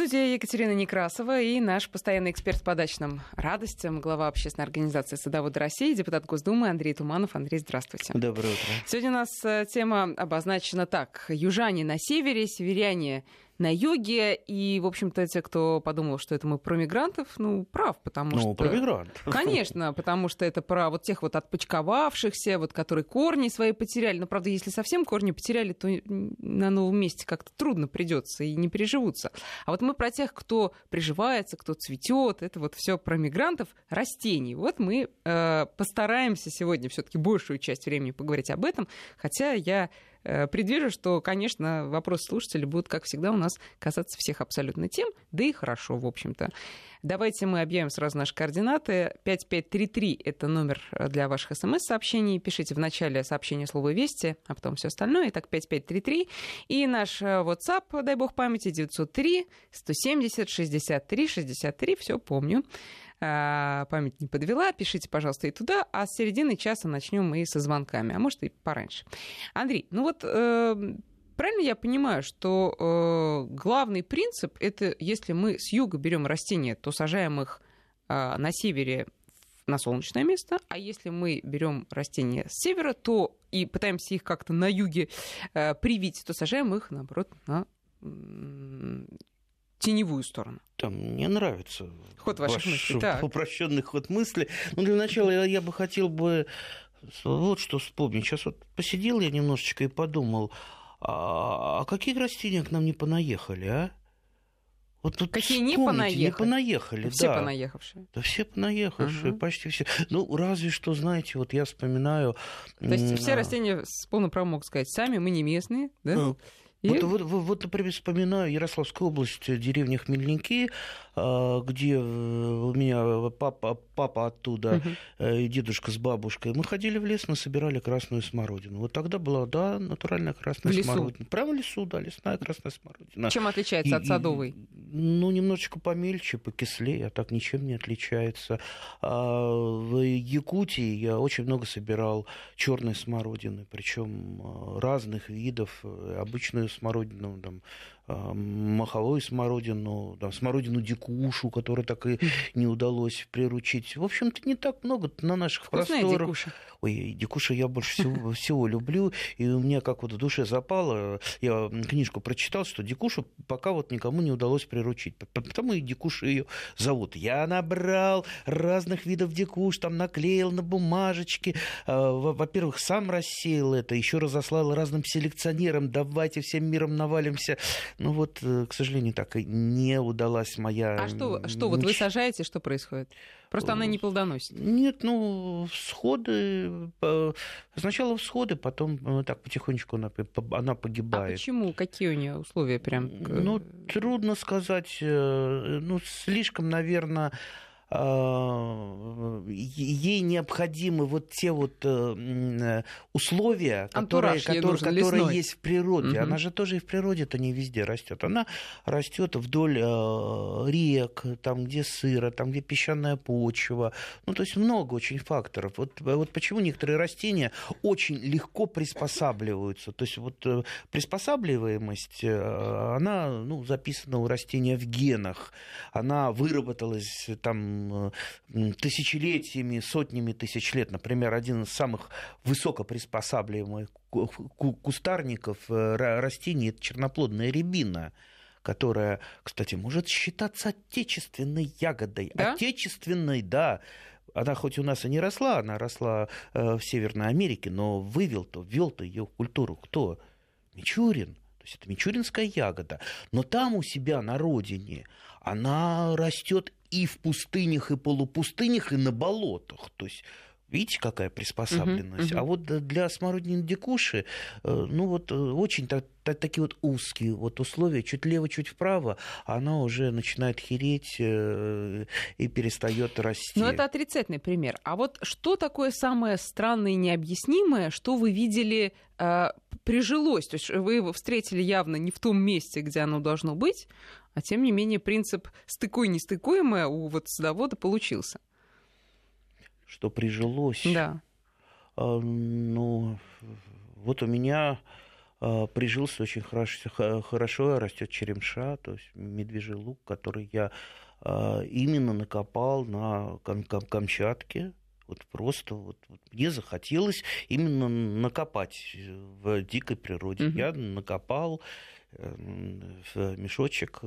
студии Екатерина Некрасова и наш постоянный эксперт по дачным радостям, глава общественной организации «Садоводы России», депутат Госдумы Андрей Туманов. Андрей, здравствуйте. Доброе утро. Сегодня у нас э, тема обозначена так. Южане на севере, северяне на юге. И, в общем-то, те, кто подумал, что это мы про мигрантов, ну, прав, потому ну, что... Ну, про мигрантов. Конечно, потому что это про вот тех вот отпочковавшихся, вот которые корни свои потеряли. Но, правда, если совсем корни потеряли, то на новом месте как-то трудно придется и не приживутся. А вот мы про тех, кто приживается, кто цветет, это вот все про мигрантов, растений. Вот мы э, постараемся сегодня все-таки большую часть времени поговорить об этом, хотя я предвижу, что, конечно, вопросы слушателей будут, как всегда, у нас касаться всех абсолютно тем, да и хорошо, в общем-то. Давайте мы объявим сразу наши координаты. 5533 — это номер для ваших смс-сообщений. Пишите в начале сообщения слово «Вести», а потом все остальное. Итак, 5533. И наш э, WhatsApp, дай бог памяти, 903 170 63 63. Все помню. А, память не подвела, пишите, пожалуйста, и туда, а с середины часа начнем мы со звонками, а может и пораньше. Андрей, ну вот э, правильно я понимаю, что э, главный принцип это если мы с юга берем растения, то сажаем их э, на севере на солнечное место, а если мы берем растения с севера, то и пытаемся их как-то на юге э, привить, то сажаем их, наоборот, на теневую сторону. Там мне нравится ход ваших ваш мыслей. Так. упрощенный ход мысли. Но для начала я, я бы хотел бы вот что вспомнить. Сейчас вот посидел я немножечко и подумал, а, а какие растения к нам не понаехали, а? Вот тут Какие не понаехали? Не понаехали, да. Все да. понаехавшие. Да все понаехавшие, угу. почти все. Ну, разве что, знаете, вот я вспоминаю... То есть все растения с полным правом могут сказать, сами мы не местные, да? Ну, и... Вот, вот, вот, например, вспоминаю Ярославскую область, деревня Хмельники, где э, у меня папа, папа оттуда угу. и дедушка с бабушкой. Мы ходили в лес, мы собирали красную смородину. Вот тогда была, да, натуральная красная в смородина. Прямо в лесу, да, лесная красная смородина. Чем отличается и, от садовой? Ну, немножечко помельче, покислее, а так ничем не отличается. А в Якутии я очень много собирал черной смородины, причем а, разных видов, обычную смородину, там, а, маховую смородину, там, смородину дикушу, которую так и не удалось приручить. В общем-то, не так много на наших Вкусная просторах. Дикуша. Ой, дикуша я больше всего, всего люблю, и у меня как вот в душе запало, я книжку прочитал, что дикушу пока вот никому не удалось приручить, потому и дикуша ее зовут. Я набрал разных видов дикуш, там наклеил на бумажечки, а, во-первых, сам рассеял это, еще разослал разным селекционерам, давайте всем миром навалимся ну вот, э, к сожалению, так и не удалась моя... А что, что вот вы сажаете, что происходит? Просто она не плодоносит. Нет, ну, всходы... Сначала всходы, потом э, так потихонечку она, она погибает. А почему? Какие у нее условия прям? Ну, трудно сказать. Э, ну, слишком, наверное а, ей необходимы вот те вот э, условия, которые, которые, которые есть в природе. Угу. Она же тоже и в природе-то не везде растет. Она растет вдоль э, рек, там, где сыро, там, где песчаная почва. Ну, то есть много очень факторов. Вот, вот почему некоторые растения очень легко приспосабливаются. То есть вот э, приспосабливаемость, она ну, записана у растения в генах. Она выработалась там тысячелетиями, сотнями тысяч лет. Например, один из самых высокоприспосабливаемых кустарников э, растений – это черноплодная рябина которая, кстати, может считаться отечественной ягодой. Да? Отечественной, да. Она хоть у нас и не росла, она росла э, в Северной Америке, но вывел-то, ввел-то ее в культуру кто? Мичурин. То есть это мичуринская ягода. Но там у себя на родине она растет и в пустынях, и полупустынях, и на болотах. То есть Видите, какая приспособленность? Uh-huh, uh-huh. А вот для смородины дикуши, э, ну вот э, очень так, так, такие вот узкие вот условия, чуть лево, чуть вправо, она уже начинает хереть э, и перестает расти. Ну это отрицательный пример. А вот что такое самое странное и необъяснимое, что вы видели прижилось? То есть вы его встретили явно не в том месте, где оно должно быть, а тем не менее принцип стыкуй-нестыкуемое у вот садовода получился. Что прижилось? Да. А, ну, вот у меня э, прижился очень хорошо, хорошо растет черемша, то есть медвежий лук, который я э, именно накопал на Кам Кам Камчатке. Вот просто вот, вот мне захотелось именно накопать в дикой природе. Mm-hmm. Я накопал в мешочек.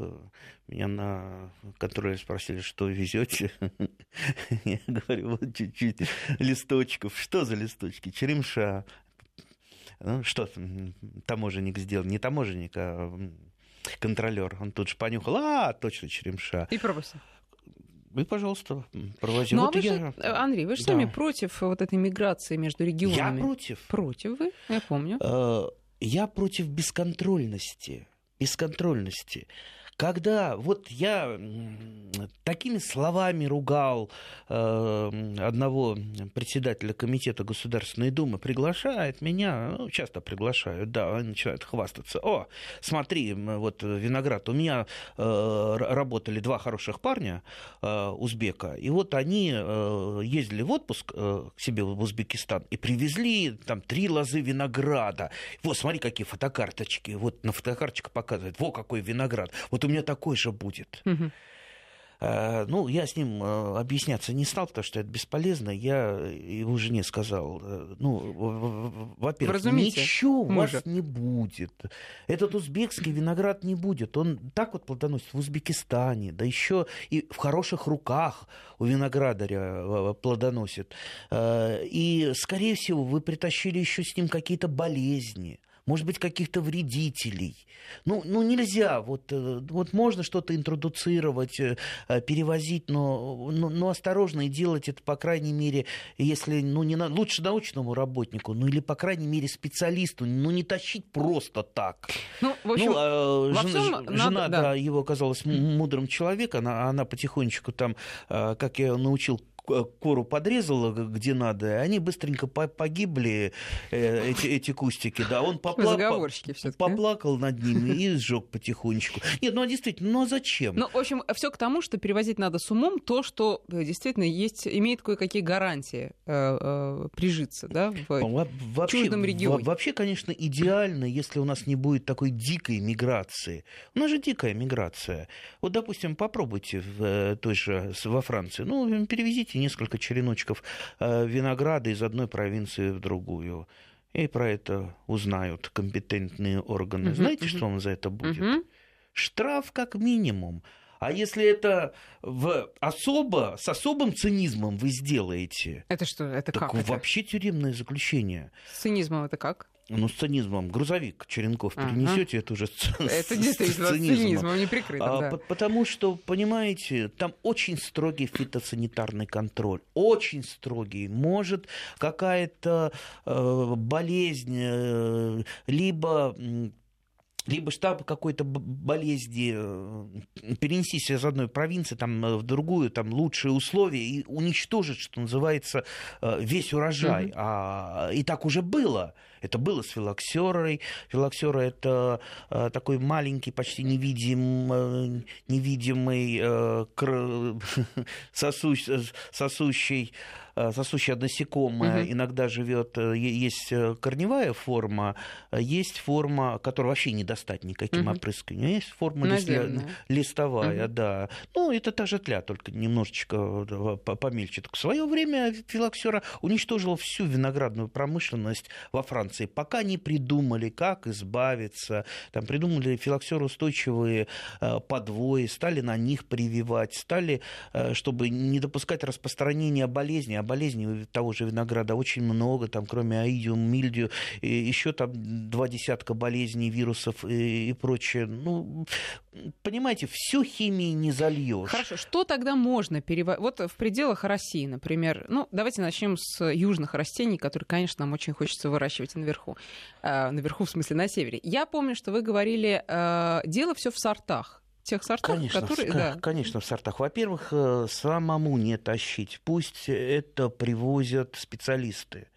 Меня на контроле спросили, что везете. Я говорю, вот чуть-чуть листочков. Что за листочки? Черемша. Ну, что таможенник сделал? Не таможенник, а контролер. Он тут же понюхал, а, точно черемша. И пробовался. И, пожалуйста, провози. Ну, вот а вы я... же, Андрей, вы же да. сами против вот этой миграции между регионами. Я против. Против вы, я помню. Я против бесконтрольности. Бесконтрольности. Когда вот я такими словами ругал э, одного председателя комитета Государственной Думы, приглашает меня, ну, часто приглашают, да, начинают хвастаться. О, смотри, вот виноград, у меня э, работали два хороших парня э, узбека, и вот они э, ездили в отпуск э, к себе в Узбекистан и привезли там три лозы винограда. Вот, смотри, какие фотокарточки. Вот на фотокарточках показывают, во, какой виноград. Вот у меня такой же будет. Угу. Ну, я с ним э, объясняться не стал, потому что это бесполезно. Я его жене сказал, э, ну, во-первых, ничего у вас не будет. Этот узбекский виноград не будет. Он так вот плодоносит в Узбекистане, да еще и в хороших руках у виноградаря плодоносит. И, скорее всего, вы притащили еще с ним какие-то болезни может быть, каких-то вредителей. Ну, ну нельзя, вот, э, вот можно что-то интродуцировать, э, э, перевозить, но, но, но осторожно и делать это, по крайней мере, если, ну, не на, лучше научному работнику, ну, или, по крайней мере, специалисту, ну, не тащить просто так. Ну, в общем, ну, а, жена, жена надо, да. да, его оказалась мудрым человеком, она, она потихонечку там, как я научил кору подрезала где надо, они быстренько погибли, э, эти, эти кустики. Да, он попла... поплакал над ними и сжег потихонечку. Нет, ну а действительно, ну а зачем? Ну, в общем, все к тому, что перевозить надо с умом то, что э, действительно есть, имеет кое-какие гарантии э, э, прижиться да, в вообще, чуждом регионе. Вообще, конечно, идеально, если у нас не будет такой дикой миграции. У нас же дикая миграция. Вот, допустим, попробуйте в э, той же во Франции. Ну, перевезите привезите несколько череночков э, винограда из одной провинции в другую. И про это узнают компетентные органы. Угу, Знаете, угу. что вам за это будет? Угу. Штраф как минимум. А если это в особо, с особым цинизмом вы сделаете... Это что? Это так как? вообще это? тюремное заключение. С цинизмом это как? ну, с цинизмом, грузовик Черенков ага. перенесете, это уже Это действительно с цинизмом не прикрыто. А, да. Потому что, понимаете, там очень строгий фитосанитарный контроль. Очень строгий. Может какая-то э, болезнь, э, либо либо штаб какой-то болезни э, перенесись из одной провинции там, э, в другую, там лучшие условия и уничтожить, что называется, э, весь урожай. Mm-hmm. А, и так уже было. Это было с филоксерой. Филоксера – это э, такой маленький, почти невидим, э, невидимый э, сосущ... сосущий сосущее насекомое угу. иногда живет, есть корневая форма, есть форма, которую вообще не достать никаким угу. опрыскиванием, есть форма Наземная. листовая, угу. да. Ну, это та же тля, только немножечко помельче. Так в свое время филоксера уничтожила всю виноградную промышленность во Франции, пока не придумали, как избавиться. Там придумали филоксероустойчивые подвои, стали на них прививать, стали, чтобы не допускать распространения болезней, а болезней того же винограда очень много, там кроме аидиум, мильдию, еще там два десятка болезней, вирусов и, и прочее. Ну, понимаете, всю химии не зальешь. Хорошо, что тогда можно переводить? Вот в пределах России, например, ну, давайте начнем с южных растений, которые, конечно, нам очень хочется выращивать наверху. Э, наверху, в смысле, на севере. Я помню, что вы говорили, э, дело все в сортах тех сортах, конечно, которые... В, да. Конечно, в сортах. Во-первых, э, самому не тащить. Пусть это привозят специалисты.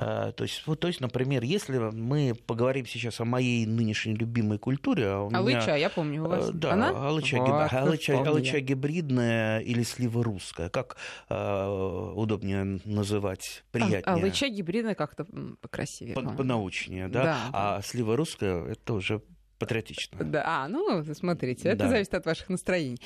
То есть, вот, то есть, например, если мы поговорим сейчас о моей нынешней любимой культуре... А у алыча, меня, я помню, у вас. Да, Она? алыча, вот, алыча, алыча гибридная или слива русская. Как э, удобнее называть, приятнее? А, алыча гибридная как-то покрасивее. По, понаучнее, да? да? А слива русская — это уже патриотично. Да, а, ну, смотрите, это да. зависит от ваших настроений.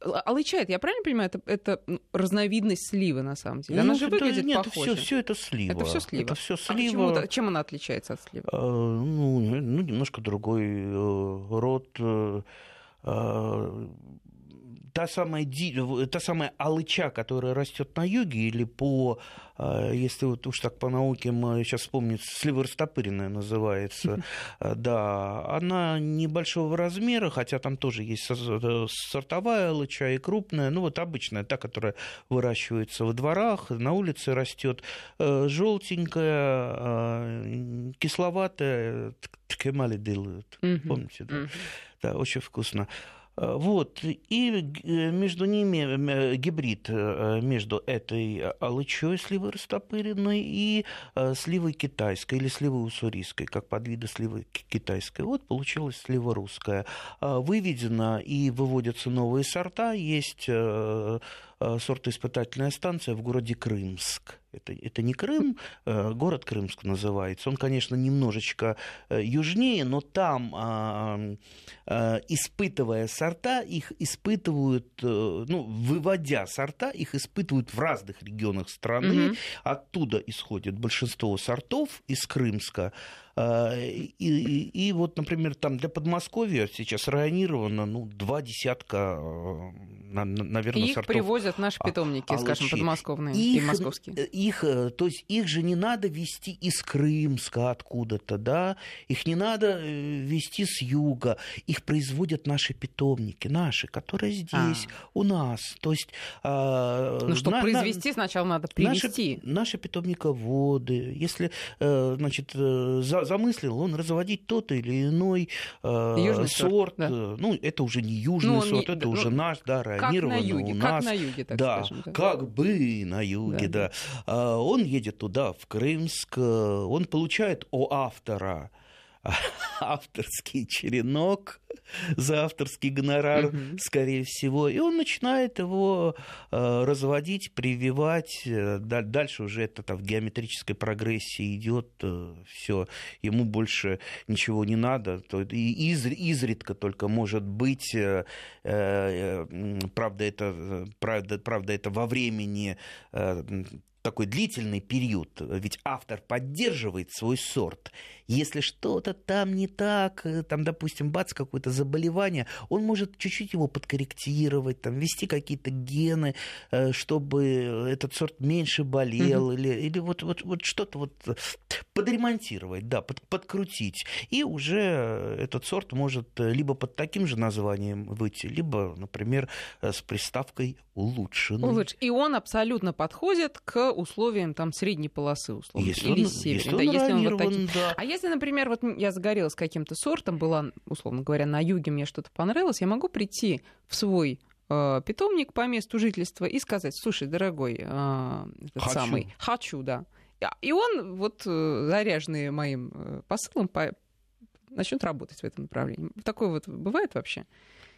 Э, Алыча, я правильно понимаю, это, это разновидность сливы на самом деле? Она ну, же выглядит нет, похоже. Все, все это слива. Это все слива. Это все а слива. А чем она отличается от сливы? А, ну, ну, немножко другой э, род э, а, та самая, та самая алыча, которая растет на юге, или по, а, если вот уж так по науке мы сейчас вспомним, сливорастопыренная называется, да, она небольшого размера, хотя там тоже есть сортовая алыча и крупная, ну вот обычная, та, которая выращивается во дворах, на улице растет, э, желтенькая, а, кисловатая, ткемали делают, помните, да? Да, очень вкусно. Э, вот. И э, между ними э, гибрид между этой алычой сливой растопыренной и сливой китайской или сливой уссурийской, как подвида сливы китайской. Вот получилась слива русская. Выведена и выводятся новые сорта. Есть сортоиспытательная станция в городе Крымск. Это, это не Крым, э, город Крымск называется. Он, конечно, немножечко э, южнее, но там, а, а, испытывая сорта, их испытывают, э, ну, выводя сорта, их испытывают в разных регионах страны. Угу. Оттуда исходит большинство сортов из Крымска. А, и, и, и вот, например, там для Подмосковья сейчас районировано ну, два десятка, наверное, и их сортов. привозят наши питомники, а, скажем, подмосковные их, и московские их, э, то есть их же не надо вести из Крымска откуда-то, да, их не надо э, вести с юга, их производят наши питомники, наши, которые здесь, а. у нас, то есть... А, ну, чтобы на, произвести, на, сначала надо привести. Наши, наши питомниководы, если, э, значит, замыслил он разводить тот или иной южный сорт, сорт да. ну, это уже не южный ну, сорт, не, это ну, уже наш, да, районированный на юге, у нас. Как на юге, так да, скажем. Да. Как бы на юге, да. да. А, он едет туда, в Крымск, он получает у автора авторский черенок за авторский гонорар, угу. скорее всего, и он начинает его э, разводить, прививать. Э, дальше уже это там, в геометрической прогрессии идет э, все, ему больше ничего не надо. И из, изредка только может быть, э, э, правда, это, правда, правда, это во времени э, такой длительный период, ведь автор поддерживает свой сорт. Если что-то там не так, э, там, допустим, бац, какое-то заболевание, он может чуть-чуть его подкорректировать, там, ввести какие-то гены, э, чтобы этот сорт меньше болел, угу. или, или вот, вот, вот что-то вот подремонтировать, да, под, подкрутить. И уже этот сорт может либо под таким же названием выйти, либо, например, с приставкой улучшенный. Улучш. И он абсолютно подходит к условиям там средней полосы, условно, если или он, северной. Если, да, он, если он вот таким. Да. А если, например, вот я загорелась каким-то сортом, была, условно говоря, на юге, мне что-то понравилось, я могу прийти в свой э, питомник по месту жительства и сказать, слушай, дорогой, э, хочу. самый, хочу, да. И он, вот э, заряженный моим э, посылом, по, начнет работать в этом направлении. Такое вот бывает вообще?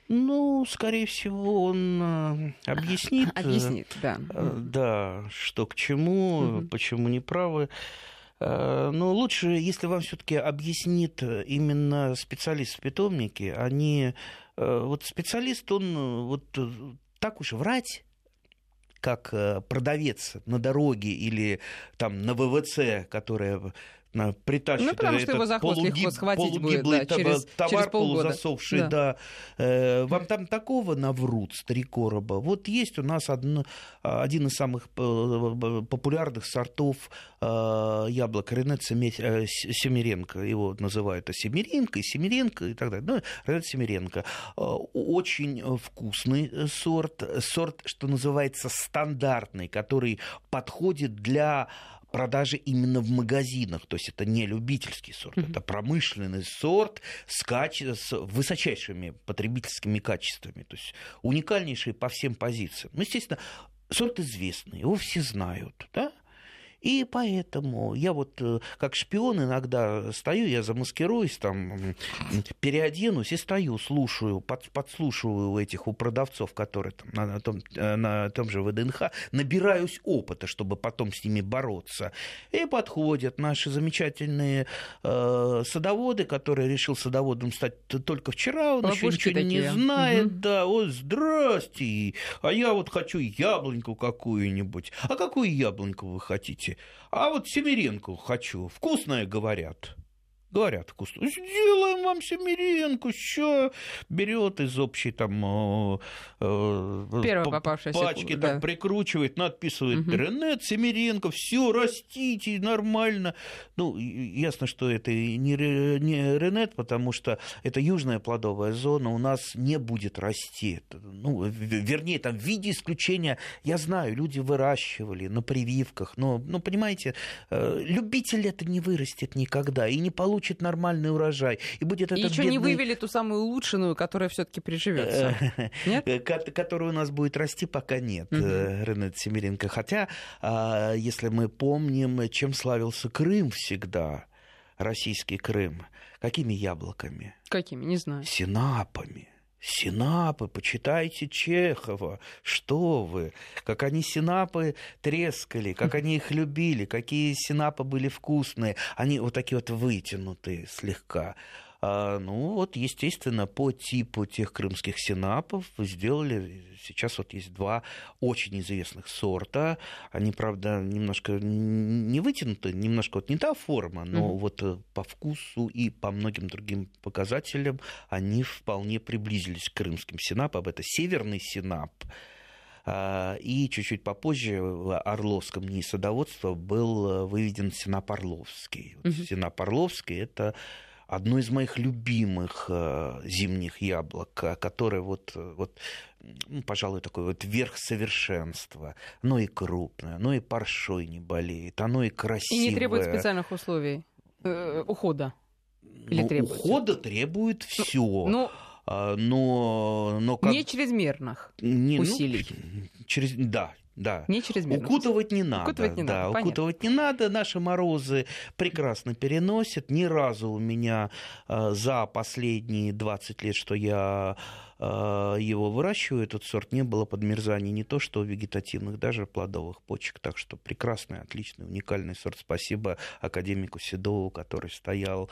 Ну, скорее всего, он объяснит. Объяснит, да. Да, что к чему, угу. почему неправы. Но лучше, если вам все-таки объяснит именно специалист в питомнике, они вот специалист, он вот так уж врать как продавец на дороге или там на ВВЦ, которая притащит ну, потому что его за хвост легко схватить будет, да, через, товар через полузасохший, да. да. Э, вам там такого наврут с три короба. Вот есть у нас одно, один из самых э, популярных сортов э, яблок Ренет Семиренко. Его называют Семиренко, и Семиренко и так далее. Ну, Ренет Семиренко. Очень вкусный сорт. Сорт, что называется, стандартный, который подходит для продажи именно в магазинах. То есть это не любительский сорт, mm-hmm. это промышленный сорт с, каче... с высочайшими потребительскими качествами. То есть уникальнейший по всем позициям. Ну, естественно, сорт известный, его все знают, да? И поэтому я вот э, как шпион иногда стою, я замаскируюсь, там, переоденусь и стою, слушаю, под, подслушиваю этих у продавцов, которые там, на, на, том, э, на том же ВДНХ, набираюсь опыта, чтобы потом с ними бороться. И подходят наши замечательные э, садоводы, которые решил садоводом стать только вчера, он Лопушки еще ничего такие. не знает, угу. да, о, здрасте, а я вот хочу яблоньку какую-нибудь. А какую яблоньку вы хотите? А вот семеренку хочу, вкусная, говорят говорят вкусно, сделаем вам семеренку, что берет из общей там э, э пачки, да. так прикручивает, надписывает угу. Ренет, семеренко, все, растите, нормально. Ну, ясно, что это не, не Ренет, потому что это южная плодовая зона, у нас не будет расти. Ну, вернее, там в виде исключения, я знаю, люди выращивали на прививках, но, ну, понимаете, э, любитель это не вырастет никогда и не получит получит нормальный урожай. И будет и еще бедный... не вывели ту самую улучшенную, которая все-таки приживется. Нет? Которая у нас будет расти, пока нет, угу. Ренат Семеренко. Хотя, а, если мы помним, чем славился Крым всегда, российский Крым, какими яблоками? Какими, не знаю. Синапами. Синапы, почитайте Чехова, что вы, как они синапы трескали, как они их любили, какие синапы были вкусные, они вот такие вот вытянутые слегка. А, ну вот, естественно, по типу тех крымских синапов сделали, сейчас вот есть два очень известных сорта. Они, правда, немножко не вытянуты, немножко вот не та форма, но mm-hmm. вот э, по вкусу и по многим другим показателям они вполне приблизились к крымским синапам. Это северный синап, а, и чуть-чуть попозже в Орловском НИИ садоводства был э, выведен Синап Орловский. Вот mm-hmm. Синап Орловский – это одно из моих любимых э, зимних яблок, которое вот, вот ну, пожалуй, такой вот верх совершенства. Оно и крупное, оно и паршой не болеет, оно и красивое. И не требует специальных условий э, ухода? Или ну, требует? Ухода требует все. Ну, ну а, но, но как... Не чрезмерных не, ну, усилий. Ну, через, да, да. Не чрезмерно. Укутывать не надо. Укутывать не да, надо, укутывать не надо. Наши морозы прекрасно переносят. Ни разу у меня э, за последние 20 лет, что я э, его выращиваю, этот сорт, не было подмерзаний не то что вегетативных, даже плодовых почек. Так что прекрасный, отличный, уникальный сорт. Спасибо академику Седову, который стоял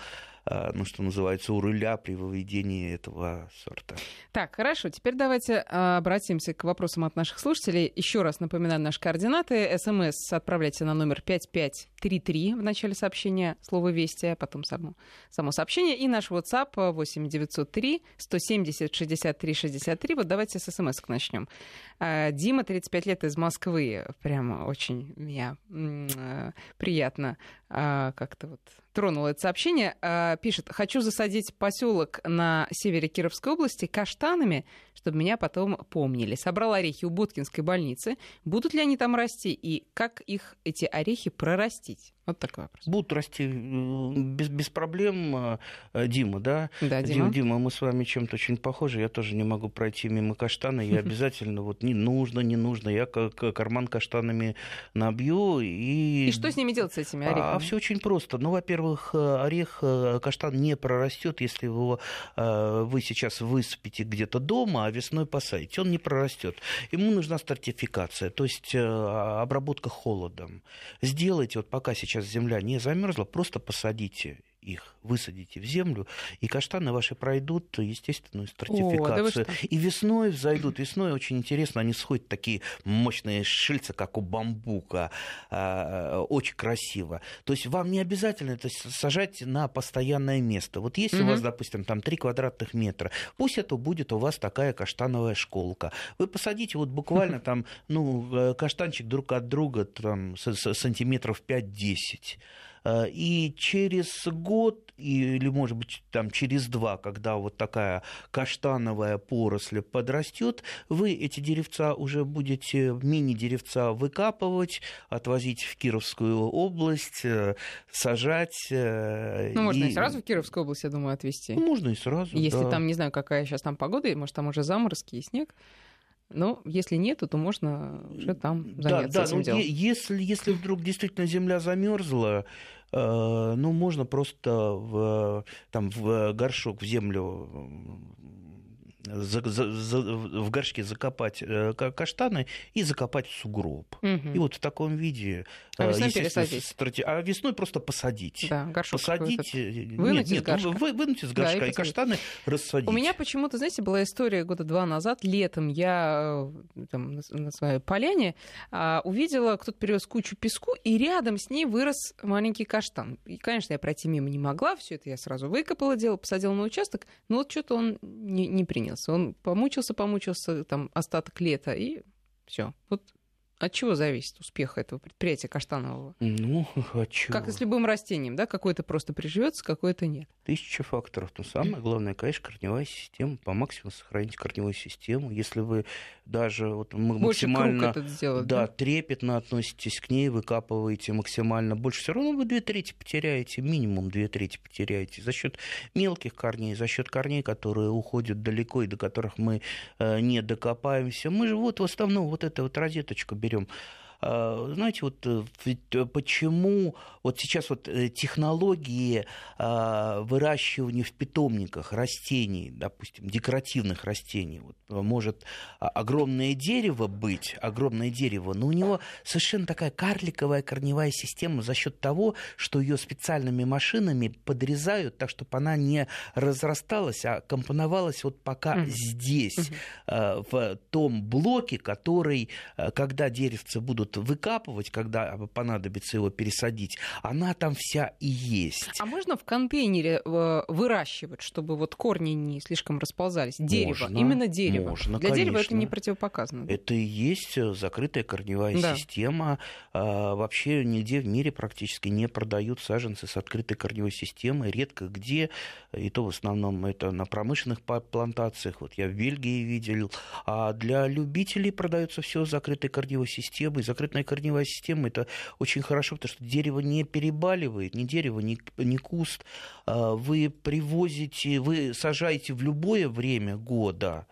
ну, что называется, у руля при выведении этого сорта. Так, хорошо. Теперь давайте э, обратимся к вопросам от наших слушателей. Еще раз напоминаю наши координаты. СМС отправляйте на номер 5533 в начале сообщения, слово «Вести», а потом само, само сообщение. И наш WhatsApp 8903 170 63 63. Вот давайте с смс начнем. Э, Дима, 35 лет, из Москвы. Прямо очень меня приятно как-то вот тронуло это сообщение, а, пишет, хочу засадить поселок на севере Кировской области каштанами, чтобы меня потом помнили. Собрал орехи у Боткинской больницы. Будут ли они там расти и как их, эти орехи, прорастить? Вот такой вопрос. Будут расти э, без, без проблем, э, Дима, да? Да, Дима. Дима, мы с вами чем-то очень похожи. Я тоже не могу пройти мимо каштана. Я обязательно, вот не нужно, не нужно. Я как карман каштанами набью. И, и что с ними делать, с этими а, орехами? А, все очень просто. Ну, во-первых, э, орех, каштан не прорастет, если его вы сейчас высыпите где-то дома, а весной посадите. Он не прорастет. Ему нужна стратификация, то есть обработка холодом. Сделайте, вот пока сейчас земля не замерзла, просто посадите их высадите в землю, и каштаны ваши пройдут естественную стратификацию. О, да и весной взойдут. Весной очень интересно, они сходят такие мощные шильца, как у бамбука. А, очень красиво. То есть вам не обязательно это сажать на постоянное место. Вот если угу. у вас, допустим, там 3 квадратных метра, пусть это будет у вас такая каштановая школка. Вы посадите вот буквально там, ну, э, каштанчик друг от друга там, сантиметров 5-10 Э, и через год или, может быть, там через два, когда вот такая каштановая поросль подрастет, вы эти деревца уже будете мини-деревца выкапывать, отвозить в Кировскую область, э, сажать. Э, ну, можно и сразу в Кировскую область, я думаю, отвезти. можно и сразу, Если да. там, не знаю, какая сейчас там погода, может, там уже заморозки и снег. Но если нет, то можно уже там заняться да, да, этим ну, делом. Если, если вдруг действительно земля замерзла, э, ну, можно просто в, там, в горшок, в землю за, за, за, в горшке закопать э, каштаны и закопать в сугроб. Угу. И вот в таком виде... А э, весной пересадить? Страти... А весной просто посадить. Да, горшок Посадить... Вынуть нет, из горшка. Вы, вынуть из горшка да, и, и каштаны рассадить. У меня почему-то, знаете, была история года два назад, летом я э, там, на, своей поляне а, увидела, кто-то привез кучу песку, и рядом с ней вырос маленький каштан. И, конечно, я пройти мимо не могла, все это я сразу выкопала, делала, посадила на участок, но вот что-то он не, не принял понравился. Он помучился, помучился там остаток лета, и все. Вот от чего зависит успех этого предприятия каштанового? Ну, от чего? Как и с любым растением, да? Какое-то просто приживется, какое-то нет. Тысяча факторов. Но самое главное, конечно, корневая система. По максимуму сохранить корневую систему. Если вы даже вот максимально это сделать, да, да? трепетно относитесь к ней, выкапываете максимально больше, все равно вы две трети потеряете, минимум две трети потеряете за счет мелких корней, за счет корней, которые уходят далеко и до которых мы э, не докопаемся. Мы же вот в основном вот эту вот розеточку берем берем. А, знаете, вот э, э, почему вот сейчас вот э, технологии выращивания в питомниках растений, допустим, декоративных растений, вот, может огромное дерево быть, огромное дерево, но у него совершенно такая карликовая корневая система за счет того, что ее специальными машинами подрезают так, чтобы она не разрасталась, а компоновалась вот пока mm-hmm. здесь, mm-hmm. в том блоке, который, когда деревцы будут будут выкапывать, когда понадобится его пересадить, она там вся и есть. А можно в контейнере э, выращивать, чтобы вот корни не слишком расползались? Дерево, можно, именно дерево. Можно, Для конечно. дерева это не противопоказано. Это и есть э, закрытая корневая да. система. А, вообще нигде в мире практически не продают саженцы с открытой корневой системой. Редко где, и то в основном это на промышленных плантациях. Вот я в Бельгии видел. А для любителей продается все с закрытой корневой системой, закрытная корневая система, это очень хорошо, потому что дерево не перебаливает, ни дерево, ни, ни куст. А, вы привозите, вы сажаете в любое время года,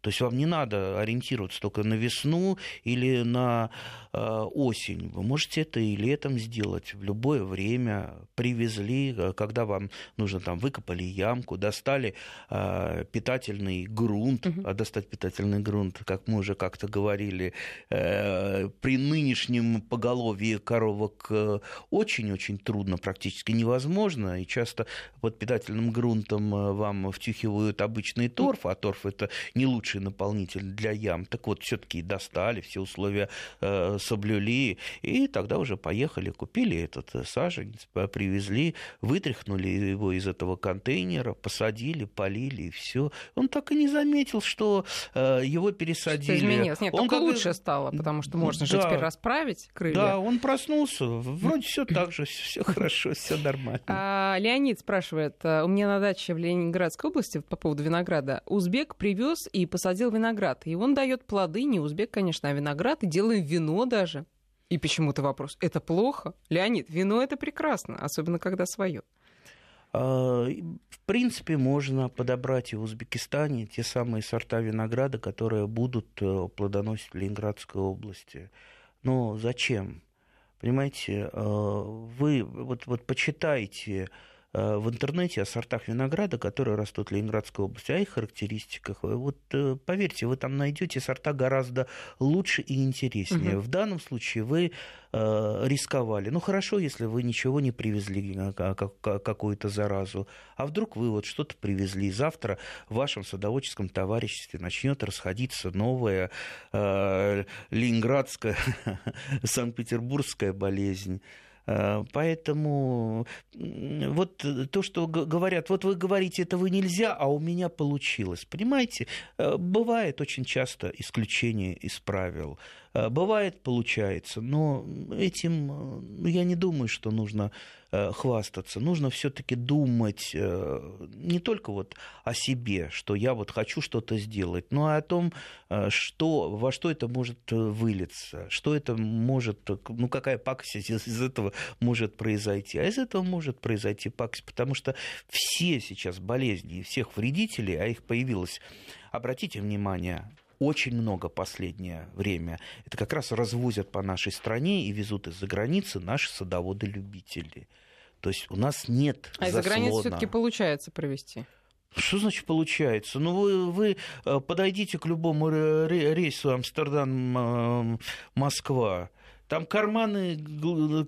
то есть вам не надо ориентироваться только на весну или на э, осень. Вы можете это и летом сделать, в любое время. Привезли, э, когда вам нужно, там, выкопали ямку, достали э, питательный грунт. Угу. А достать питательный грунт, как мы уже как-то говорили, при нынешнем поголовье коровок очень-очень трудно, практически невозможно. И часто под питательным грунтом вам втюхивают обычный торф, а торф это не лучше лучший наполнитель для ям. Так вот, все-таки достали, все условия э, соблюли, и тогда уже поехали, купили этот э, саженец, привезли, вытряхнули его из этого контейнера, посадили, полили, и все. Он так и не заметил, что э, его пересадили. Что изменилось? Нет, он только как... лучше стало, потому что можно да. же теперь расправить крылья. Да, он проснулся, вроде все так же, все хорошо, все нормально. А, Леонид спрашивает, у меня на даче в Ленинградской области по поводу винограда узбек привез и посадил посадил виноград. И он дает плоды, не узбек, конечно, а виноград, и делаем вино даже. И почему-то вопрос, это плохо? Леонид, вино это прекрасно, особенно когда свое. А, в принципе, можно подобрать и в Узбекистане те самые сорта винограда, которые будут э, плодоносить в Ленинградской области. Но зачем? Понимаете, э, вы вот, вот почитайте в интернете о сортах винограда, которые растут в Ленинградской области, о их характеристиках. Вот э, поверьте, вы там найдете сорта гораздо лучше и интереснее. Угу. В данном случае вы э, рисковали. Ну хорошо, если вы ничего не привезли, какую-то заразу. А вдруг вы вот что-то привезли, завтра в вашем садоводческом товариществе начнет расходиться новая э, ленинградская, санкт-петербургская болезнь. Э, поэтому вот то, что говорят, вот вы говорите, этого нельзя, а у меня получилось. Понимаете, э, бывает очень часто исключение из правил. Э, бывает, получается, но этим я не думаю, что нужно Э, хвастаться. Нужно все-таки думать э, не только вот о себе, что я вот хочу что-то сделать, но и о том, э, что, во что это может вылиться, что это может, ну какая пакость из этого может произойти. А из этого может произойти пакость, потому что все сейчас болезни всех вредителей, а их появилось, обратите внимание, очень много последнее время. Это как раз развозят по нашей стране и везут из-за границы наши садоводы-любители. То есть у нас нет А из-за границы все-таки получается провести? Что значит получается? Ну, вы, вы э, подойдите к любому рейсу Амстердам-Москва. Там карманы,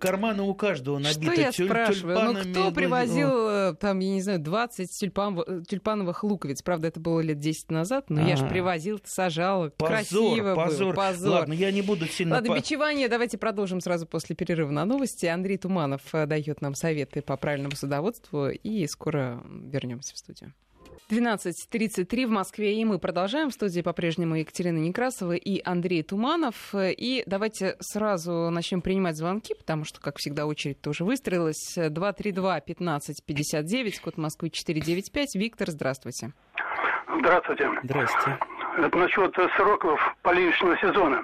карманы у каждого набиты Что я тюль, спрашиваю? Ну, кто привозил, э, там, я не знаю, 20 тюльпан, э, тюльпановых луковиц? Правда, это было лет 10 назад, но А-а-а. я же а. привозил, сажал, позор, красиво позор. было. Позор. Ладно, я не буду сильно... Ладно, бичевание давайте продолжим сразу после перерыва на новости. Андрей Туманов дает нам советы по правильному садоводству, и скоро вернемся в студию. 12.33 в Москве, и мы продолжаем. В студии по-прежнему Екатерина Некрасова и Андрей Туманов. И давайте сразу начнем принимать звонки, потому что, как всегда, очередь тоже выстроилась. 232-1559, код Москвы 495. Виктор, здравствуйте. Здравствуйте. Здравствуйте. Это насчет сроков поливочного сезона.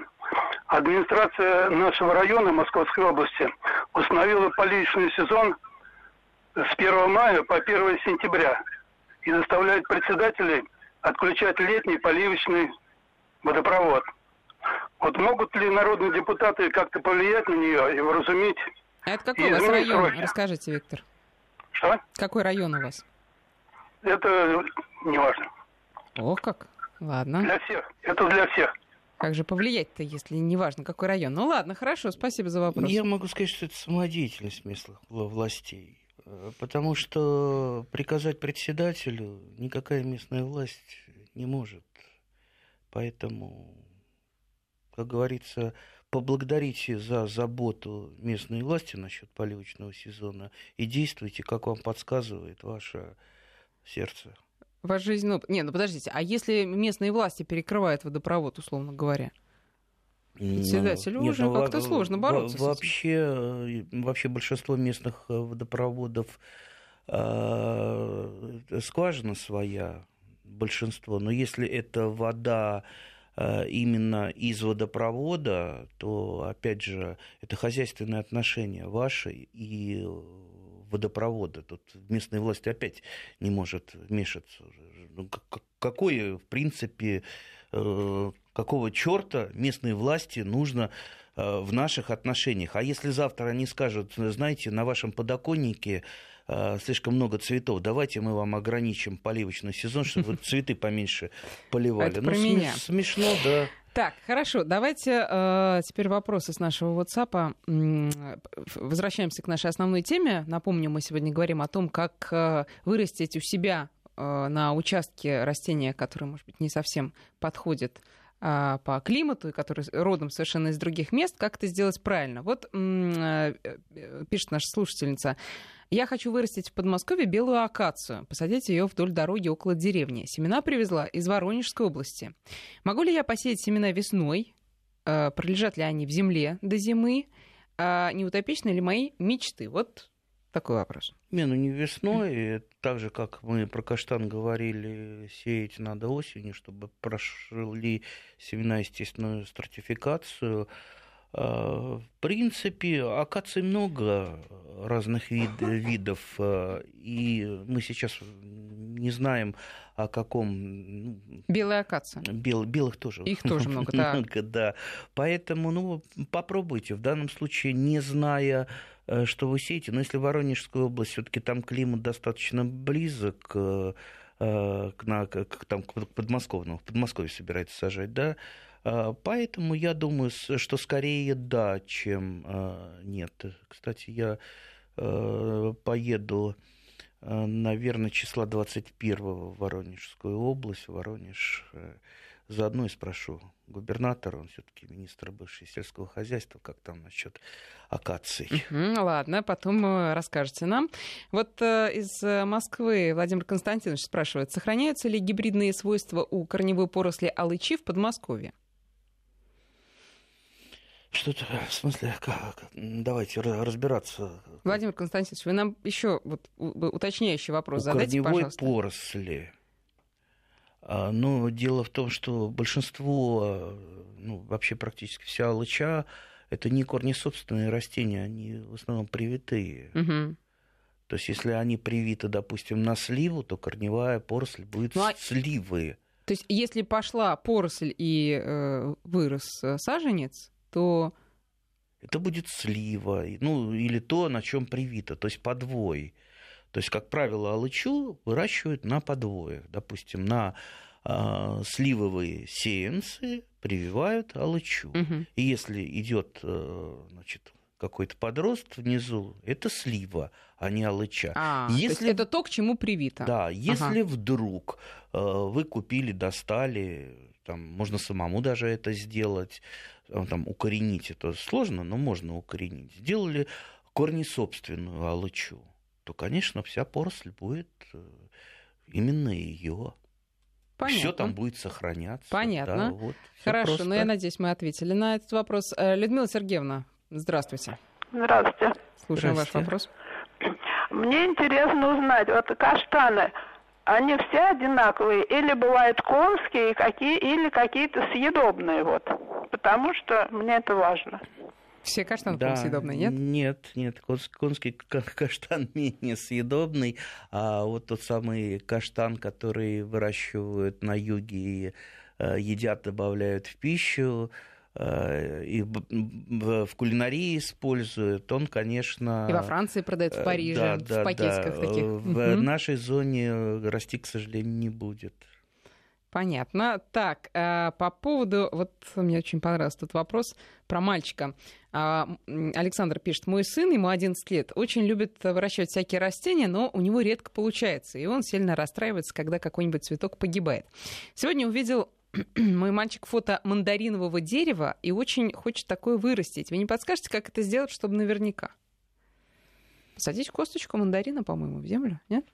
Администрация нашего района Московской области установила поливочный сезон с 1 мая по 1 сентября и заставляет председателей отключать летний поливочный водопровод. Вот могут ли народные депутаты как-то повлиять на нее и вразумить? А это какой у вас район? Сроки? Расскажите, Виктор. Что? Какой район у вас? Это не важно. О, как? Ладно. Для всех. Это для всех. Как же повлиять-то, если не важно, какой район? Ну ладно, хорошо, спасибо за вопрос. Я могу сказать, что это самодеятельность местных властей. Э, потому что приказать председателю никакая местная власть не может. Поэтому, как говорится, поблагодарите за заботу местной власти насчет поливочного сезона и действуйте, как вам подсказывает ваше сердце. Ваша жизнь... Ну, не, ну подождите, а если местные власти перекрывают водопровод, условно говоря? Председателю Нет, уже ну, как-то сложно бороться. Вообще, э, вообще большинство местных э, водопроводов э, скважина своя, большинство. Но если это вода э, именно из водопровода, то, опять же, это хозяйственные отношения ваши и водопровода. Тут местная власть опять не может вмешаться. Ну, какое, в принципе, Э, какого черта местные власти нужно э, в наших отношениях. А если завтра они скажут, знаете, на вашем подоконнике э, слишком много цветов, давайте мы вам ограничим поливочный сезон, чтобы цветы поменьше поливали. Это ну, меня. смешно, да. Так, хорошо, давайте э, теперь вопросы с нашего WhatsApp. Возвращаемся к нашей основной теме. Напомню, мы сегодня говорим о том, как э, вырастить у себя Э, на участке растения, которые, может быть, не совсем подходят а, по климату и которые родом совершенно из других мест, как это сделать правильно. Вот э, э, пишет наша слушательница. Я хочу вырастить в Подмосковье белую акацию, посадить ее вдоль дороги около деревни. Семена привезла из Воронежской области. Могу ли я посеять семена весной? Пролежат ли они в земле до зимы? А не утопичны ли мои мечты? Вот такой вопрос. Не, ну не весной. Так же, как мы про каштан говорили, сеять надо осенью, чтобы прошли семена естественную стратификацию. А, в принципе, акаций много разных вид, видов, а, и мы сейчас не знаем, о каком... Ну, Белая акация. Бел, белых тоже. Их тоже много, да. много, да. Поэтому, ну, попробуйте. В данном случае, не зная что вы сеете. Но если Воронежская область, все-таки там климат достаточно близок э, к, на, к, там, к Подмосковному, в Подмосковье собирается сажать, да, э, Поэтому я думаю, что скорее да, чем нет. Кстати, я поеду, наверное, числа 21 в Воронежскую область, Воронеж Заодно и спрошу губернатора, он все-таки министр бывший сельского хозяйства, как там насчет акаций. Ладно, потом э, расскажете нам. Вот э, из Москвы Владимир Константинович спрашивает, сохраняются ли гибридные свойства у корневой поросли алычи в Подмосковье? Что-то, в смысле, как? Давайте разбираться. Владимир Константинович, вы нам еще вот уточняющий вопрос у задайте, корневой пожалуйста. поросли а, но дело в том, что большинство, ну, вообще практически вся алыча, это не корнесобственные растения, они в основном привитые. Угу. То есть, если они привиты, допустим, на сливу, то корневая поросль будет ну, а... сливы. То есть, если пошла поросль и э, вырос э, саженец, то это будет слива, ну или то, на чем привито, то есть подвой. То есть, как правило, алычу выращивают на подвоях. Допустим, на э, сливовые сеянцы прививают алычу. Угу. И если идет э, значит, какой-то подрост внизу, это слива, а не алыча. А, если... то есть это то, к чему привито. Да, если ага. вдруг э, вы купили, достали, там, можно самому даже это сделать, там, укоренить это сложно, но можно укоренить. Сделали корни собственную алычу то, конечно, вся поросль будет э, именно ее. Все там будет сохраняться. Понятно. Да, вот, Хорошо, просто. но ну, я надеюсь, мы ответили на этот вопрос. Э, Людмила Сергеевна, здравствуйте. Здравствуйте. Слушаем ваш вопрос. Мне интересно узнать, вот каштаны, они все одинаковые или бывают конские какие, или какие-то съедобные вот? Потому что мне это важно. Все каштаны да, съедобные, нет? Нет, нет, конский каштан менее съедобный, а вот тот самый каштан, который выращивают на юге и э, едят, добавляют в пищу, э, и в кулинарии используют, он, конечно... И во Франции продают, в Париже, да, да, в пакетиках да. таких. В угу. нашей зоне расти, к сожалению, не будет. Понятно. Так, э, по поводу... Вот мне очень понравился этот вопрос про мальчика. А, Александр пишет, мой сын, ему 11 лет, очень любит выращивать всякие растения, но у него редко получается, и он сильно расстраивается, когда какой-нибудь цветок погибает. Сегодня увидел мой мальчик фото мандаринового дерева и очень хочет такое вырастить. Вы не подскажете, как это сделать, чтобы наверняка? Посадить косточку мандарина, по-моему, в землю, нет?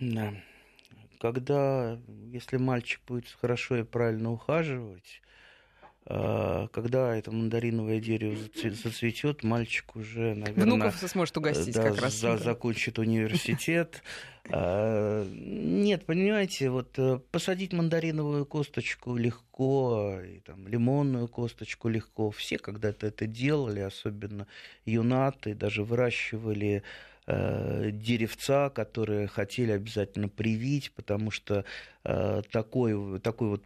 Да когда, если мальчик будет хорошо и правильно ухаживать, а, когда это мандариновое дерево зацветет, мальчик уже, наверное... Внуков сможет угостить да, как раз. За, закончит университет. А, нет, понимаете, вот э, посадить мандариновую косточку легко, и там лимонную косточку легко. Все когда-то это делали, особенно юнаты, даже выращивали э, деревца, которые хотели обязательно привить, потому что э, такой, такой вот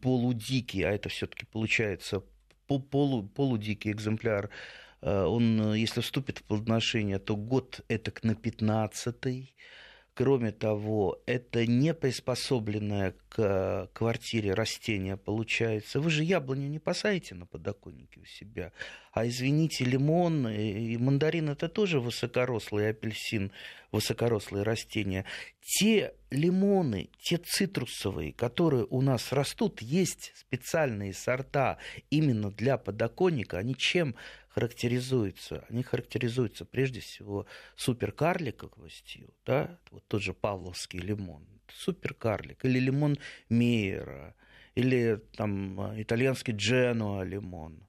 полудикий, а это все-таки получается полу, полудикий экземпляр, э, он, если вступит в плодоношение, то год это на 15 Кроме того, это не приспособленное к квартире растение получается. Вы же яблоню не посадите на подоконнике у себя. А извините, лимон и мандарин это тоже высокорослый апельсин, высокорослые растения. Те лимоны, те цитрусовые, которые у нас растут, есть специальные сорта именно для подоконника. Они чем характеризуются? Они характеризуются прежде всего суперкарликовостью, да, вот тот же павловский лимон, суперкарлик, или лимон Мейера, или там итальянский Дженуа лимон –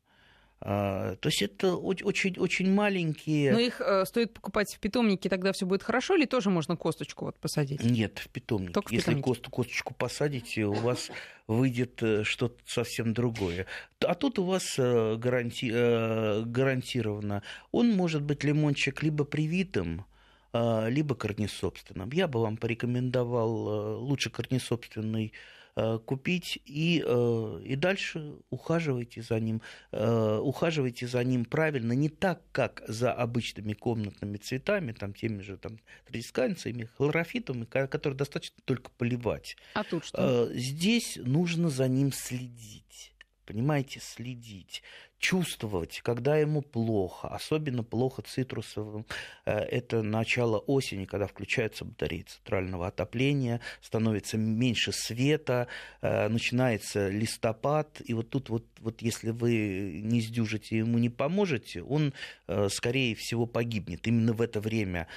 то есть это очень, очень маленькие. Но их э, стоит покупать в питомнике, тогда все будет хорошо, или тоже можно косточку вот посадить? Нет, в питомнике. Только в Если питомнике. Кост, косточку посадите, у вас выйдет э, что-то совсем другое. А тут у вас э, гаранти, гарантированно. Он может быть лимончик либо привитым, либо корнесобственным. Я бы вам порекомендовал лучше корнесобственный купить и, э, и дальше ухаживайте за ним. Э, ухаживайте за ним правильно, не так, как за обычными комнатными цветами, там, теми же там, трисканциями, хлорофитами, которые достаточно только поливать. А тут что? Здесь нужно за ним следить понимаете, следить, чувствовать, когда ему плохо, особенно плохо цитрусовым. Э, это начало осени, когда включаются батареи центрального отопления, становится меньше света, э, начинается листопад, и вот тут вот, вот если вы не сдюжите, ему не поможете, он, э, скорее всего, погибнет. Именно в это время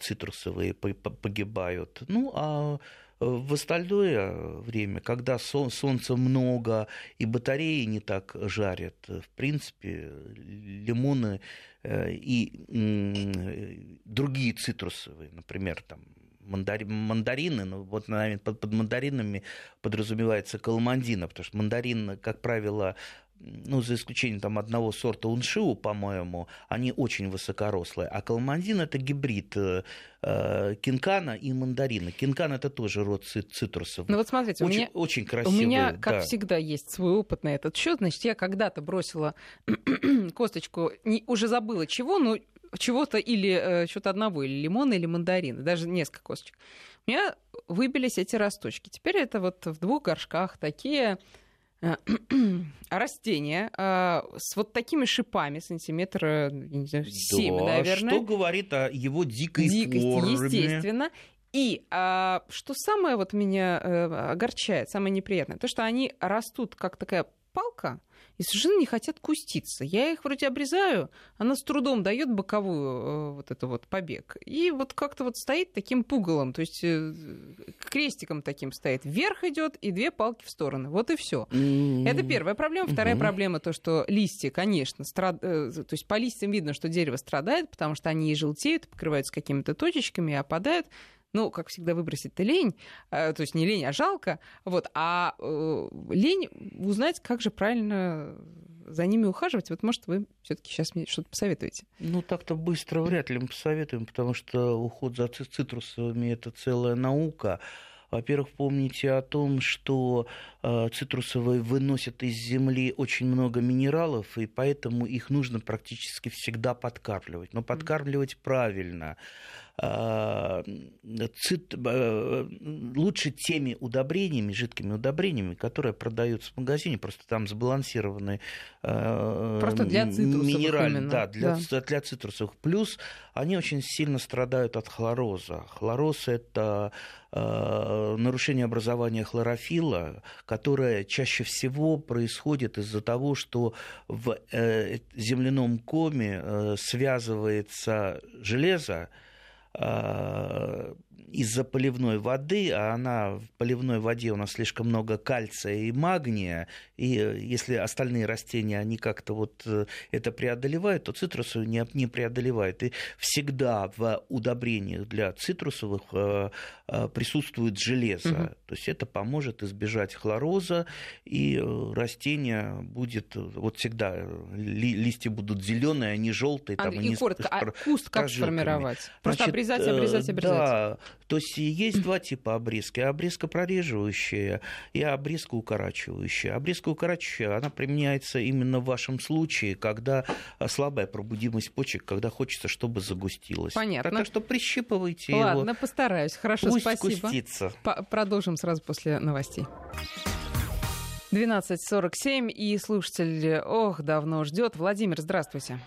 цитрусовые погибают. Ну, а в остальное время, когда солнца много и батареи не так жарят, в принципе, лимоны э, и другие цитрусовые, например, там, мандарины, ну вот, наверное, под, под мандаринами подразумевается каламандина, потому что мандарин, как правило, ну, за исключением там одного сорта уншиу, по-моему, они очень высокорослые. А калмандин это гибрид э, э, кинкана и мандарина. Кинкан это тоже род цитрусов. Ну вот смотрите, очень, у меня, очень красивый. У меня, как да. всегда, есть свой опыт на этот счет. Значит, я когда-то бросила косточку, не, уже забыла чего, но чего-то или э, что-то одного, или лимона, или мандарина, даже несколько косточек. У меня выбились эти росточки. Теперь это вот в двух горшках такие э, растения э, с вот такими шипами сантиметра, не знаю, 7, да, наверное. Что говорит о его дикой Дикость, форме. естественно. И а, что самое вот меня а, огорчает, самое неприятное, то, что они растут как такая палка, и совершенно не хотят куститься. Я их вроде обрезаю, она с трудом дает боковую э, вот это вот побег. И вот как-то вот стоит таким пугалом, то есть э, крестиком таким стоит. Вверх идет и две палки в стороны. Вот и все. Mm-hmm. Это первая проблема. Вторая mm-hmm. проблема то, что листья, конечно, страд... Э, то есть по листьям видно, что дерево страдает, потому что они и желтеют, покрываются какими-то точечками и опадают ну, как всегда, выбросить-то лень, э, то есть не лень, а жалко, вот, а э, лень узнать, как же правильно за ними ухаживать. Вот, может, вы все-таки сейчас мне что-то посоветуете? Ну, так-то быстро вряд ли мы посоветуем, потому что уход за цитрусовыми – это целая наука. Во-первых, помните о том, что э, цитрусовые выносят из земли очень много минералов, и поэтому их нужно практически всегда подкармливать. Но подкармливать правильно. А, цит, а, лучше теми удобрениями, жидкими удобрениями, которые продаются в магазине, просто там сбалансированные а, просто для минераль, да, для, да. для цитрусовых. Плюс они очень сильно страдают от хлороза. Хлороз это нарушение образования хлорофила, которое чаще всего происходит из-за того, что в э, земляном коме э, связывается железо, а, из-за поливной воды, а она в поливной воде у нас слишком много кальция и магния, и э, если остальные растения, они как-то вот э, это преодолевают, то цитрусы не, не преодолевают. И всегда в удобрениях для цитрусовых э, присутствует железо. Угу. То есть это поможет избежать хлороза, и растение будет, вот всегда ли, листья будут зеленые, а не желтые. Там, и коротко, а куст как сформировать? Просто Значит, обрезать, обрезать, обрезать? Да, то есть есть два типа обрезки. Обрезка прореживающая и обрезка укорачивающая. Обрезка укорачивающая, она применяется именно в вашем случае, когда слабая пробудимость почек, когда хочется, чтобы загустилось. Понятно. Так что прищипывайте Ладно, его. Ладно, постараюсь. Хорошо, Пусть спасибо. Густится. Продолжим сразу после новостей. 12.47, и слушатель, ох, давно ждет. Владимир, здравствуйте.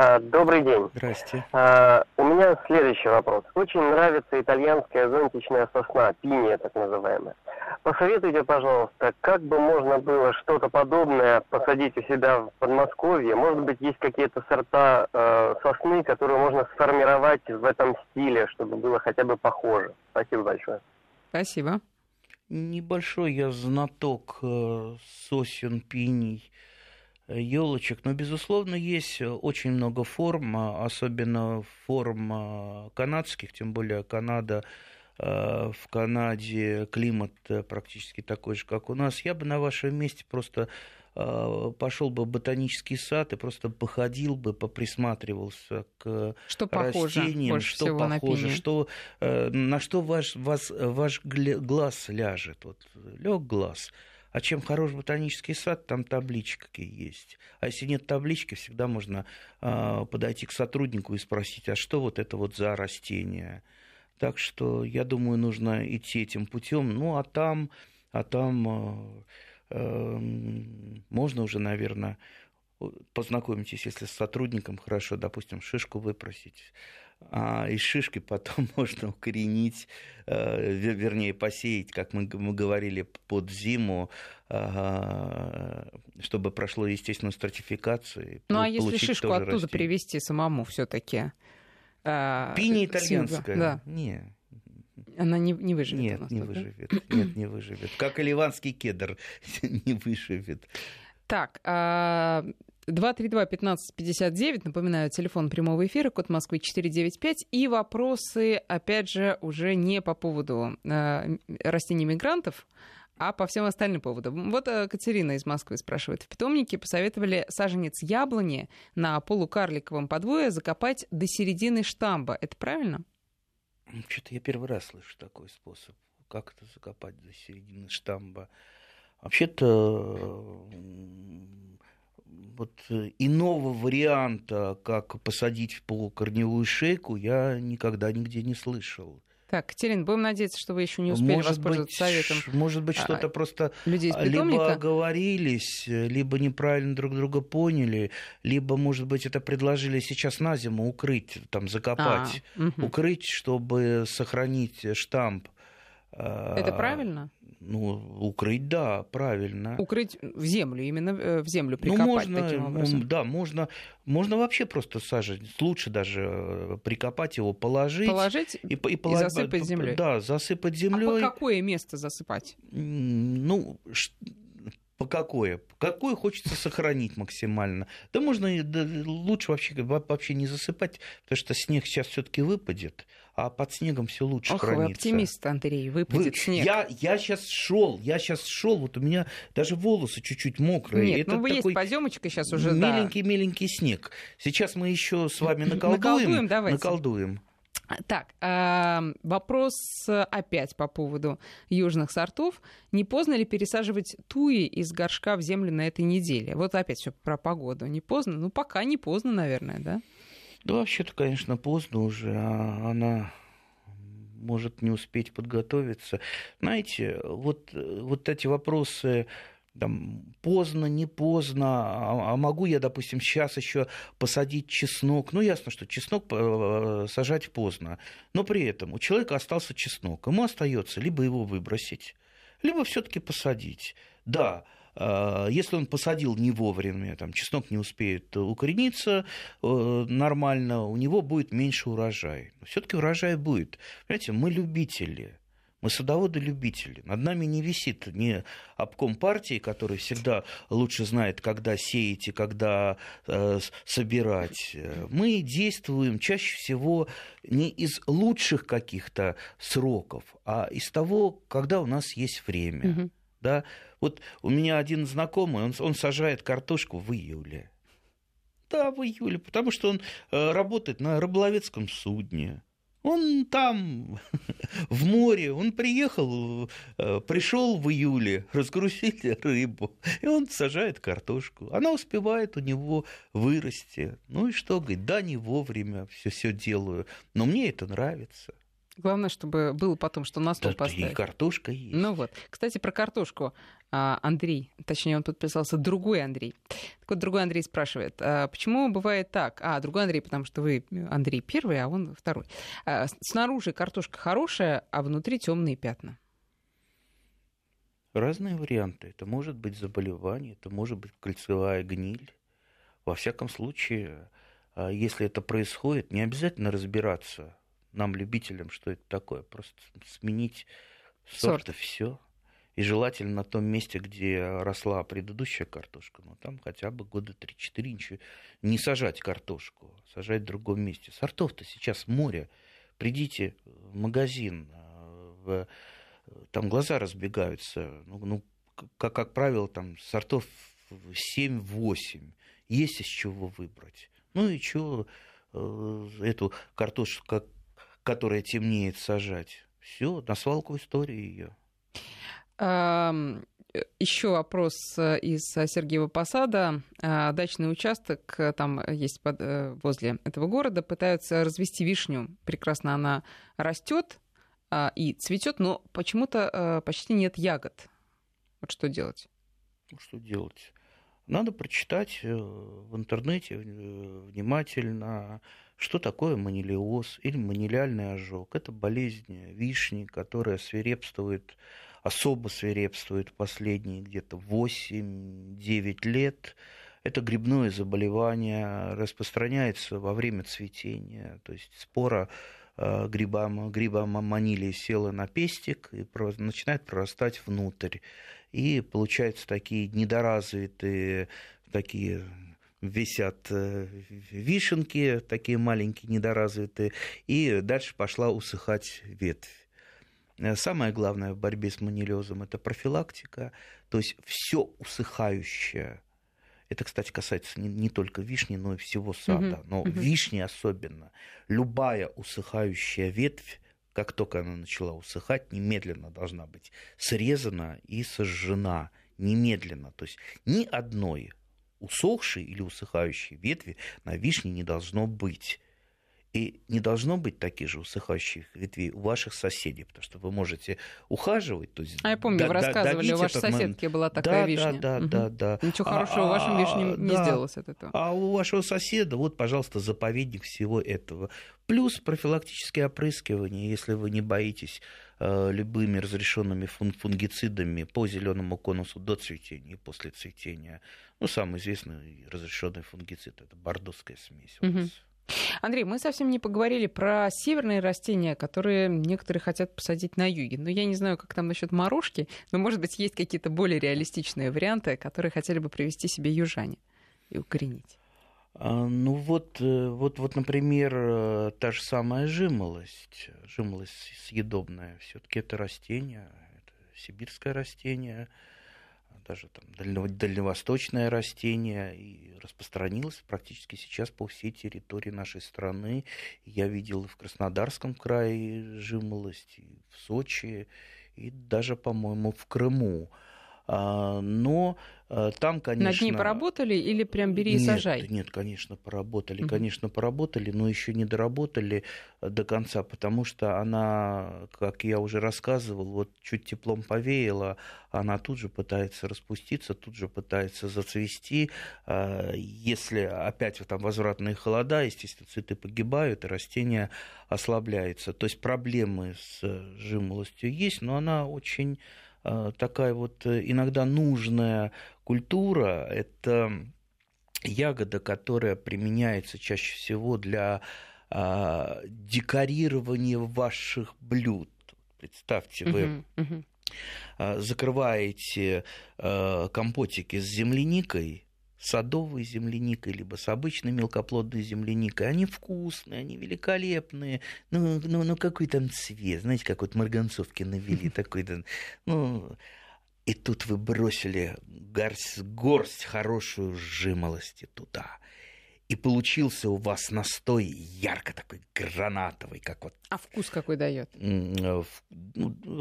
А, добрый день. Здрасте. А, у меня следующий вопрос. Очень нравится итальянская зонтичная сосна, пиния так называемая. Посоветуйте, пожалуйста, как бы можно было что-то подобное посадить у себя в Подмосковье? Может быть, есть какие-то сорта э, сосны, которые можно сформировать в этом стиле, чтобы было хотя бы похоже? Спасибо большое. Спасибо. Небольшой я знаток э, сосен, пиний елочек. Но, безусловно, есть очень много форм, а, особенно форм а, канадских, тем более Канада а, в Канаде климат практически такой же, как у нас. Я бы на вашем месте просто пошел бы в ботанический сад и просто походил бы, поприсматривался к что растениям, похоже, что похоже, на, что, э, на что ваш, вас, ваш глаз ляжет. Вот лег глаз, а чем хорош ботанический сад, там таблички есть. А если нет таблички, всегда можно э, подойти к сотруднику и спросить, а что вот это вот за растение? Так что я думаю, нужно идти этим путем. Ну, а там, а там э, э, можно уже, наверное, познакомитесь, если с сотрудником хорошо, допустим, шишку выпросить а из шишки потом можно укоренить, э, вернее, посеять, как мы, мы говорили, под зиму, чтобы прошло естественную стратификацию. Ну, а если шишку оттуда растение. привезти самому все таки а, Пиня итальянская? Да. Не. Она не, не выживет. Нет, нас, не да? выживет. Нет, не выживет. Как и ливанский кедр не выживет. Так, а 232-1559, напоминаю, телефон прямого эфира, код Москвы 495, и вопросы, опять же, уже не по поводу э, растений мигрантов, а по всем остальным поводам. Вот э, Катерина из Москвы спрашивает. В питомнике посоветовали саженец яблони на полукарликовом подвое закопать до середины штамба. Это правильно? Что-то я первый раз слышу такой способ. Как это закопать до середины штамба? Вообще-то вот иного варианта, как посадить в полукорневую шейку, я никогда нигде не слышал. Так, Катерин, будем надеяться, что вы еще не успели может воспользоваться быть, советом. Может быть, что-то а, просто людей либо оговорились, либо неправильно друг друга поняли, либо, может быть, это предложили сейчас на зиму укрыть, там, закопать, а, угу. укрыть, чтобы сохранить штамп. Это правильно? Ну, укрыть, да, правильно. Укрыть в землю, именно э, в землю ну, прикопать ну, можно, таким образом. Да, можно, можно вообще просто сажать. Лучше даже э, прикопать его, положить. Положить и, и, и засыпать землей. Да, засыпать землей. А по какое место засыпать? Ну, по какое? Какое хочется сохранить максимально? Да можно да, лучше вообще, вообще не засыпать, потому что снег сейчас все-таки выпадет, а под снегом все лучше Ох, хранится. вы оптимист, Андрей, выпадет вы... снег. Я, я сейчас шел, я сейчас шел, вот у меня даже волосы чуть-чуть мокрые. Нет, Это ну вы такой есть поземочка сейчас уже, миленький, да. миленький снег. Сейчас мы еще с вами наколдуем. Наколдуем, давайте. Наколдуем. Так, э, вопрос опять по поводу южных сортов. Не поздно ли пересаживать туи из горшка в землю на этой неделе? Вот опять все про погоду. Не поздно? Ну, пока не поздно, наверное, да? Да, вообще-то, конечно, поздно уже. А она может не успеть подготовиться. Знаете, вот, вот эти вопросы там, поздно, не поздно, а, а могу я, допустим, сейчас еще посадить чеснок. Ну, ясно, что чеснок э, сажать поздно, но при этом у человека остался чеснок, ему остается либо его выбросить, либо все-таки посадить. Да, э, если он посадил не вовремя, там, чеснок не успеет укорениться э, нормально, у него будет меньше урожай. Все-таки урожай будет. Понимаете, мы любители. Мы садоводы-любители. Над нами не висит ни обком партии, который всегда лучше знает, когда сеять и когда э, собирать. Мы действуем чаще всего не из лучших каких-то сроков, а из того, когда у нас есть время. Угу. Да? Вот у меня один знакомый, он, он сажает картошку в июле. Да, в июле, потому что он э, работает на рыболовецком судне он там, в море, он приехал, э, пришел в июле, разгрузили рыбу, и он сажает картошку. Она успевает у него вырасти. Ну и что, говорит, да, не вовремя все все делаю, но мне это нравится. Главное, чтобы было потом, что на стол да, поставить. И картошка есть. Ну вот. Кстати, про картошку. А, Андрей, точнее, он подписался другой Андрей. Так вот, другой Андрей спрашивает, а почему бывает так? А, другой Андрей, потому что вы Андрей первый, а он второй. А, снаружи картошка хорошая, а внутри темные пятна. Разные варианты. Это может быть заболевание, это может быть кольцевая гниль. Во всяком случае, если это происходит, не обязательно разбираться, нам, любителям, что это такое. Просто сменить сорт, сорт. и все. И желательно на том месте, где росла предыдущая картошка, ну там хотя бы года 3-4 ничего. Не сажать картошку, а сажать в другом месте. Сортов-то сейчас море. Придите в магазин, а, в, там глаза разбегаются. Ну, ну как, как правило, там сортов 7-8. Есть из чего выбрать. Ну и что э, эту картошку, как которая темнеет, сажать. Все, на свалку истории ее. Еще вопрос э, из Сергеева Посада. А, дачный участок э, там есть под, э, возле этого города. Пытаются развести вишню. Прекрасно она растет а, и цветет, но почему-то почти нет ягод. Вот что делать? Что делать? Надо прочитать в интернете внимательно что такое манилиоз или манилиальный ожог? Это болезнь вишни, которая свирепствует, особо свирепствует последние где-то 8-9 лет. Это грибное заболевание, распространяется во время цветения, то есть спора э, гриба, гриба манилии села на пестик и начинает прорастать внутрь. И получаются такие недоразвитые, такие висят э, вишенки, такие маленькие, недоразвитые, и дальше пошла усыхать ветвь. Э, самое главное в борьбе с манилезом это профилактика, то есть все усыхающее. Это, кстати, касается не, не только вишни, но и всего сада. Но вишни особенно. Любая усыхающая ветвь, как только она начала усыхать, немедленно должна быть срезана и сожжена. Немедленно. То есть ни одной усохшей или усыхающей ветви на вишне не должно быть. И не должно быть таких же усыхающих ветвей у ваших соседей, потому что вы можете ухаживать. То есть а я помню, вы рассказывали, у вашей соседки момент... была такая да, вишня. Да, да, угу. да, да. Ничего а, хорошего а, вашим вишням не да. сделалось от этого. А у вашего соседа, вот, пожалуйста, заповедник всего этого. Плюс профилактические опрыскивания, если вы не боитесь э, любыми разрешенными фун фунгицидами по зеленому конусу до цветения и после цветения. Ну, самый известный разрешенный фунгицид это бордоская смесь. Угу. Андрей, мы совсем не поговорили про северные растения, которые некоторые хотят посадить на юге. Но я не знаю, как там насчет морожки, но, может быть, есть какие-то более реалистичные варианты, которые хотели бы привести себе южане и укоренить. А, ну вот, э, вот, вот, например, э, та же самая жимолость, жимолость съедобная, все-таки это растение, это сибирское растение, даже там дальневосточное растение, и распространилось практически сейчас по всей территории нашей страны. Я видел и в Краснодарском крае жимолость, и в Сочи, и даже, по-моему, в Крыму. А, но Э, там, конечно... Над ней поработали или прям бери и сажай? Нет, конечно, поработали. Угу. Конечно, поработали, но еще не доработали э, до конца, потому что она, как я уже рассказывал, вот чуть теплом повеяло, она тут же пытается распуститься, тут же пытается зацвести. Э, если опять там возвратные холода, естественно, цветы погибают, и растение ослабляется. То есть проблемы с жимолостью есть, но она очень такая вот иногда нужная Культура – это ягода, которая применяется чаще всего для а, декорирования ваших блюд. Представьте, вы uh-huh, uh-huh. А, закрываете а, компотики с земляникой, садовой земляникой, либо с обычной мелкоплодной земляникой. Они вкусные, они великолепные. Ну, ну, ну какой там цвет, знаете, как вот марганцовки навели, такой-то, ну, и тут вы бросили горсть, горсть хорошую жимолости туда. И получился у вас настой ярко такой гранатовый, как вот. А вкус какой дает? Ну,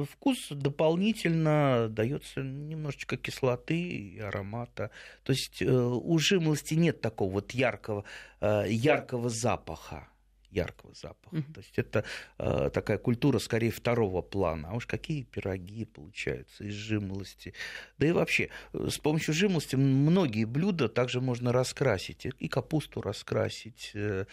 вкус дополнительно дается немножечко кислоты и аромата. То есть э, у жимолости нет такого вот яркого, э, яркого запаха яркого запаха. Mm-hmm. То есть это э, такая культура скорее второго плана. А уж какие пироги получаются из жимолости. Да и вообще, э, с помощью жимолости многие блюда также можно раскрасить. И капусту раскрасить, э,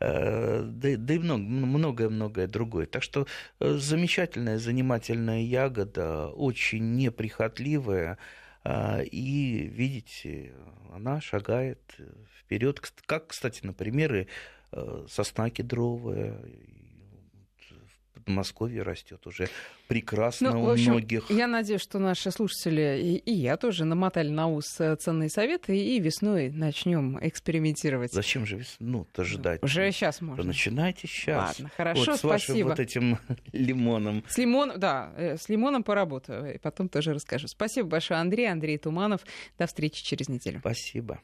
э, да, да и многое-многое другое. Так что э, замечательная, занимательная ягода, очень неприхотливая. Э, и, видите, она шагает вперед. Как, кстати, например, и сосна кедровая, в Подмосковье растет уже прекрасно ну, у общем, многих. Я надеюсь, что наши слушатели и, и я тоже намотали на ус э, ценные советы и весной начнем экспериментировать. Зачем же весну-то ждать? Уже сейчас можно. Начинайте сейчас. Ладно, хорошо, вот, с спасибо. Вашим вот этим лимоном. С лимоном, да, э, с лимоном поработаю, и потом тоже расскажу. Спасибо большое, Андрей, Андрей Туманов. До встречи через неделю. Спасибо.